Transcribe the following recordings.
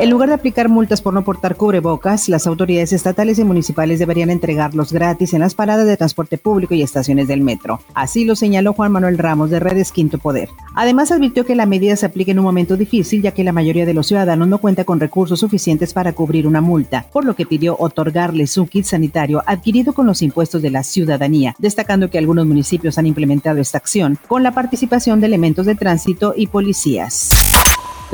En lugar de aplicar multas por no portar cubrebocas, las autoridades estatales y municipales deberían entregarlos gratis en las paradas de transporte público y estaciones del metro. Así lo señaló Juan Manuel Ramos de Redes Quinto Poder. Además, advirtió que la medida se aplica en un momento difícil, ya que la mayoría de los ciudadanos no cuenta con recursos suficientes para cubrir una multa, por lo que pidió otorgarles un kit sanitario adquirido con los impuestos de la ciudadanía, destacando que algunos municipios han implementado esta acción con la participación de elementos de tránsito y policías.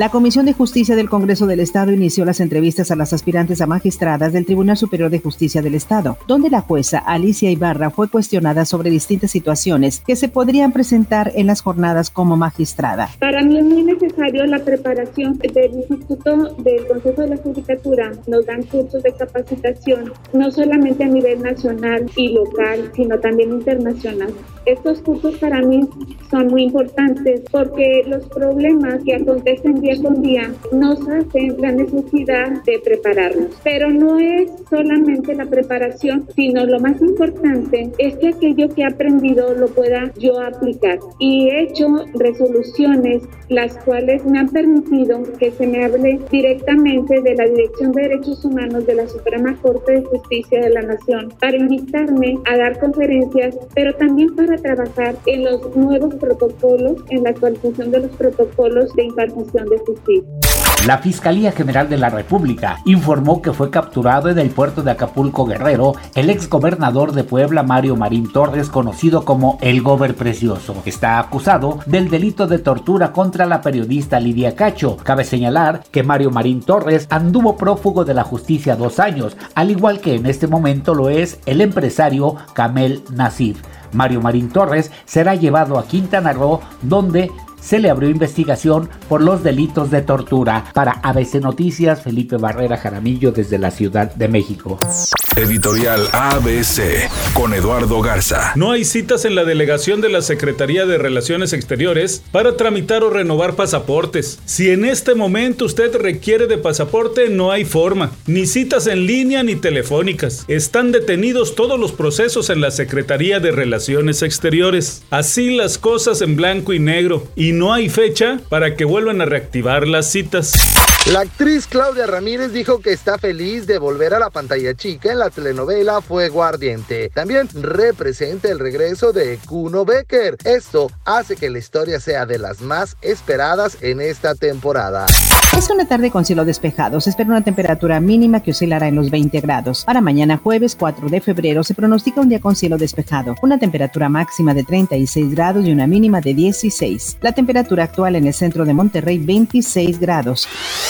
La Comisión de Justicia del Congreso del Estado inició las entrevistas a las aspirantes a magistradas del Tribunal Superior de Justicia del Estado, donde la jueza Alicia Ibarra fue cuestionada sobre distintas situaciones que se podrían presentar en las jornadas como magistrada. Para mí es muy necesario la preparación del Instituto del Consejo de la Judicatura. Nos dan cursos de capacitación, no solamente a nivel nacional y local, sino también internacional. Estos cursos para mí son muy importantes porque los problemas que acontecen día con día nos hacen la necesidad de prepararnos. Pero no es solamente la preparación, sino lo más importante es que aquello que he aprendido lo pueda yo aplicar. Y he hecho resoluciones las cuales me han permitido que se me hable directamente de la Dirección de Derechos Humanos de la Suprema Corte de Justicia de la Nación para invitarme a dar conferencias, pero también para trabajar en los nuevos protocolos, en la actualización de los protocolos de impartición de La Fiscalía General de la República informó que fue capturado en el puerto de Acapulco Guerrero el ex gobernador de Puebla Mario Marín Torres, conocido como el Gober Precioso. Está acusado del delito de tortura contra la periodista Lidia Cacho. Cabe señalar que Mario Marín Torres anduvo prófugo de la justicia dos años, al igual que en este momento lo es el empresario Camel Nasif. Mario Marín Torres será llevado a Quintana Roo, donde se le abrió investigación por los delitos de tortura. Para ABC Noticias, Felipe Barrera Jaramillo desde la Ciudad de México. Editorial ABC con Eduardo Garza. No hay citas en la delegación de la Secretaría de Relaciones Exteriores para tramitar o renovar pasaportes. Si en este momento usted requiere de pasaporte, no hay forma. Ni citas en línea ni telefónicas. Están detenidos todos los procesos en la Secretaría de Relaciones Exteriores. Así las cosas en blanco y negro. Y no hay fecha para que vuelvan a reactivar las citas. La actriz Claudia Ramírez dijo que está feliz de volver a la pantalla chica en la telenovela Fuego Ardiente. También representa el regreso de Kuno Becker. Esto hace que la historia sea de las más esperadas en esta temporada. Es una tarde con cielo despejado. Se espera una temperatura mínima que oscilará en los 20 grados. Para mañana jueves 4 de febrero se pronostica un día con cielo despejado. Una temperatura máxima de 36 grados y una mínima de 16. La temperatura actual en el centro de Monterrey 26 grados.